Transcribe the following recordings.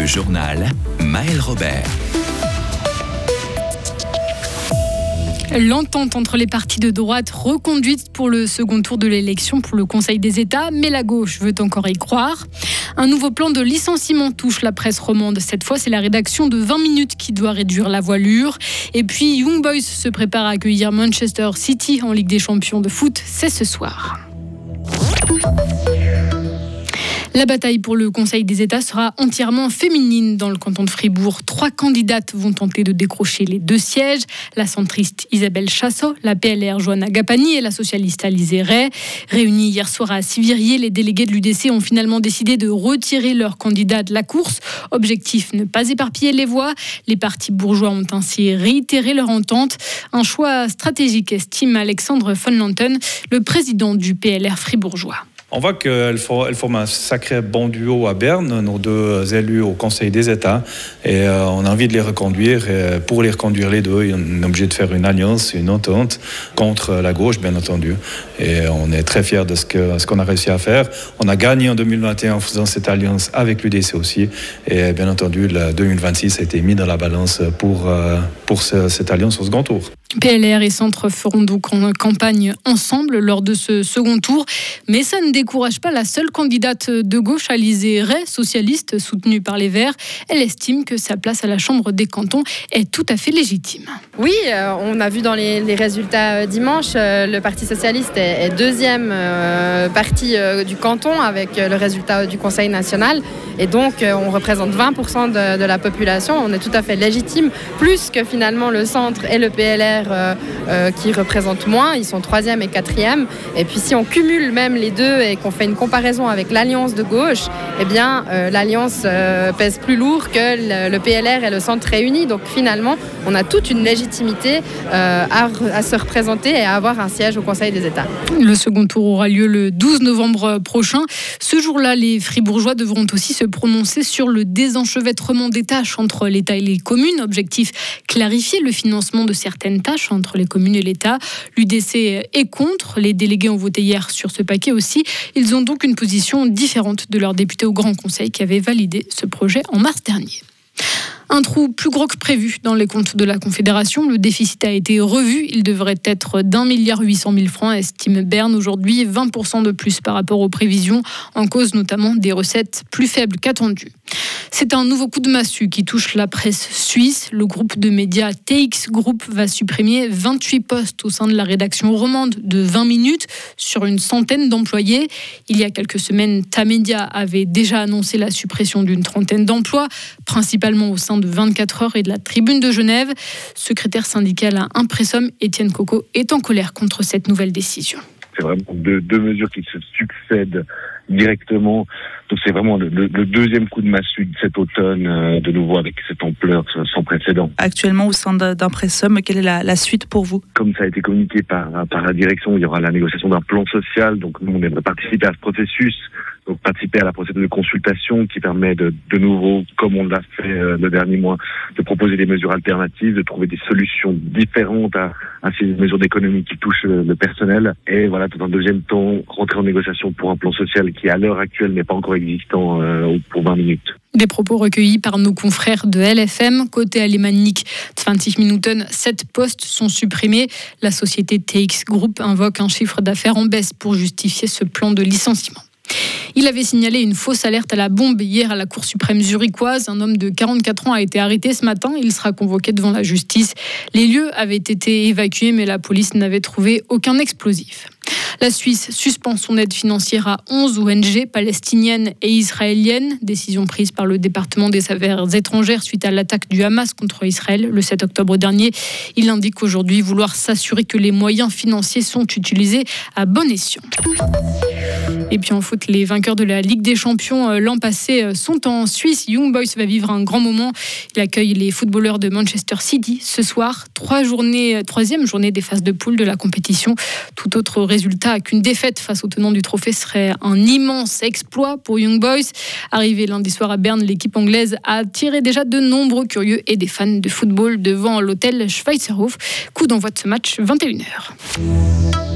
Le journal Maël Robert. L'entente entre les partis de droite reconduite pour le second tour de l'élection pour le Conseil des États, mais la gauche veut encore y croire. Un nouveau plan de licenciement touche la presse romande. Cette fois, c'est la rédaction de 20 minutes qui doit réduire la voilure. Et puis, Young Boys se prépare à accueillir Manchester City en Ligue des Champions de foot. C'est ce soir. La bataille pour le Conseil des États sera entièrement féminine dans le canton de Fribourg. Trois candidates vont tenter de décrocher les deux sièges. La centriste Isabelle Chassot, la PLR Joanna Gapani et la socialiste Alizé Ray. Réunis hier soir à Sivirier, les délégués de l'UDC ont finalement décidé de retirer leur candidat de la course. Objectif, ne pas éparpiller les voix. Les partis bourgeois ont ainsi réitéré leur entente. Un choix stratégique, estime Alexandre von Lanten, le président du PLR fribourgeois. On voit qu'elle forme un sacré bon duo à Berne, nos deux élus au Conseil des États, et euh, on a envie de les reconduire. Et pour les reconduire les deux, on est obligé de faire une alliance, une entente contre la gauche, bien entendu. Et on est très fiers de ce qu'on ce qu'on a réussi à faire. On a gagné en 2021 en faisant cette alliance avec l'UDC aussi. Et bien entendu, le 2026 a été mis dans la balance pour, euh, pour cette alliance au second tour. PLR et Centre feront donc campagne ensemble lors de ce second tour. Mais ça ne décourage pas la seule candidate de gauche, Alizée Ray, socialiste soutenue par les Verts. Elle estime que sa place à la Chambre des cantons est tout à fait légitime. Oui, euh, on a vu dans les, résultats euh, dimanche, euh, le Parti socialiste est, deuxième parti du canton avec le résultat du Conseil national. Et donc, on représente 20% de, de la population. On est tout à fait légitime, plus que finalement le centre et le PLR euh, euh, qui représentent moins. Ils sont troisième et quatrième. Et puis si on cumule même les deux et qu'on fait une comparaison avec l'alliance de gauche, eh bien euh, l'alliance pèse plus lourd que le, PLR et le centre réunis. Donc finalement, on a toute une légitimité à, à, se représenter et à avoir un siège au Conseil des États. Le second tour aura lieu le 12 novembre prochain. Ce jour-là, les Fribourgeois devront aussi se prononcer sur le désenchevêtrement des tâches entre l'État et les communes. Objectif clarifier le financement de certaines tâches entre les communes et l'État. L'UDC est contre. Les délégués ont voté hier sur ce paquet aussi. Ils ont donc une position différente de leurs députés au Grand Conseil qui avaient validé ce projet en mars dernier. Un trou plus gros que prévu dans les comptes de la Confédération. Le déficit a été revu. Il devrait être d'un milliard huit cent mille francs, estime Berne aujourd'hui, 20% de plus par rapport aux prévisions, en cause notamment des recettes plus faibles qu'attendues. C'est un nouveau coup de massue qui touche la presse suisse. Le groupe de médias TX Group va supprimer 28 postes au sein de la rédaction romande de 20 minutes sur une centaine d'employés. Il y a quelques semaines, Tamedia avait déjà annoncé la suppression d'une trentaine d'emplois, principalement au sein de 24 heures et de la Tribune de Genève. Secrétaire syndical à Impressum, Étienne Coco est en colère contre cette nouvelle décision. C'est vraiment deux, deux mesures qui se succèdent directement. Donc c'est vraiment le, deuxième coup de massue de cet automne, euh, de nouveau avec cette ampleur sans précédent. Actuellement, au sein d'Impressum, quelle est la, suite pour vous? Comme ça a été communiqué par, par la direction, il y aura la négociation d'un plan social. Donc nous, on aimerait participer à ce processus donc participer à la procédure de consultation qui permet de, de nouveau, comme on l'a fait euh, le dernier mois, de proposer des mesures alternatives, de trouver des solutions différentes à, ces mesures d'économie qui touchent le, personnel. Et voilà, dans un deuxième temps, rentrer en négociation pour un plan social qui, à l'heure actuelle, n'est pas encore existant euh, pour 20 minutes. Des propos recueillis par nos confrères de LFM. Côté alémanique, 20 Minuten, 7 postes sont supprimés. La société TX Group invoque un chiffre d'affaires en baisse pour justifier ce plan de licenciement. Il avait signalé une fausse alerte à la bombe hier à la Cour suprême zurichoise. Un homme de 44 ans a été arrêté ce matin. Il sera convoqué devant la justice. Les lieux avaient été évacués, mais la police n'avait trouvé aucun explosif. La Suisse suspend son aide financière à 11 ONG palestiniennes et israéliennes, décision prise par le département des affaires étrangères suite à l'attaque du Hamas contre Israël le 7 octobre dernier. Il indique aujourd'hui vouloir s'assurer que les moyens financiers sont utilisés à bon escient. Et puis en foot, les vainqueurs de la Ligue des Champions euh, l'an passé euh, sont en Suisse. Young Boys va vivre un grand moment. Il accueille les footballeurs de Manchester City ce soir. Euh, troisième journée des phases de poule de la compétition. Tout autre résultat qu'une défaite face au tenant du trophée serait un immense exploit pour Young Boys. Arrivé lundi soir à Berne, l'équipe anglaise a attiré déjà de nombreux curieux et des fans de football devant l'hôtel Schweizerhof. Coup d'envoi de ce match 21h.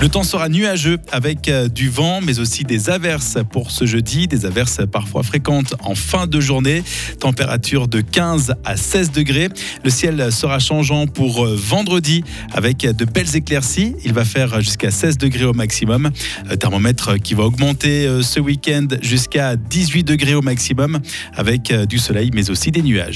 le temps sera nuageux avec euh, du vent, mais aussi des averses pour ce jeudi, des averses parfois fréquentes en fin de journée. Température de 15 à 16 degrés. Le ciel sera changeant pour euh, vendredi avec de belles éclaircies. Il va faire jusqu'à 16 degrés au maximum. Euh, thermomètre qui va augmenter ce week-end jusqu'à 18 degrés au maximum avec du soleil, mais aussi des nuages.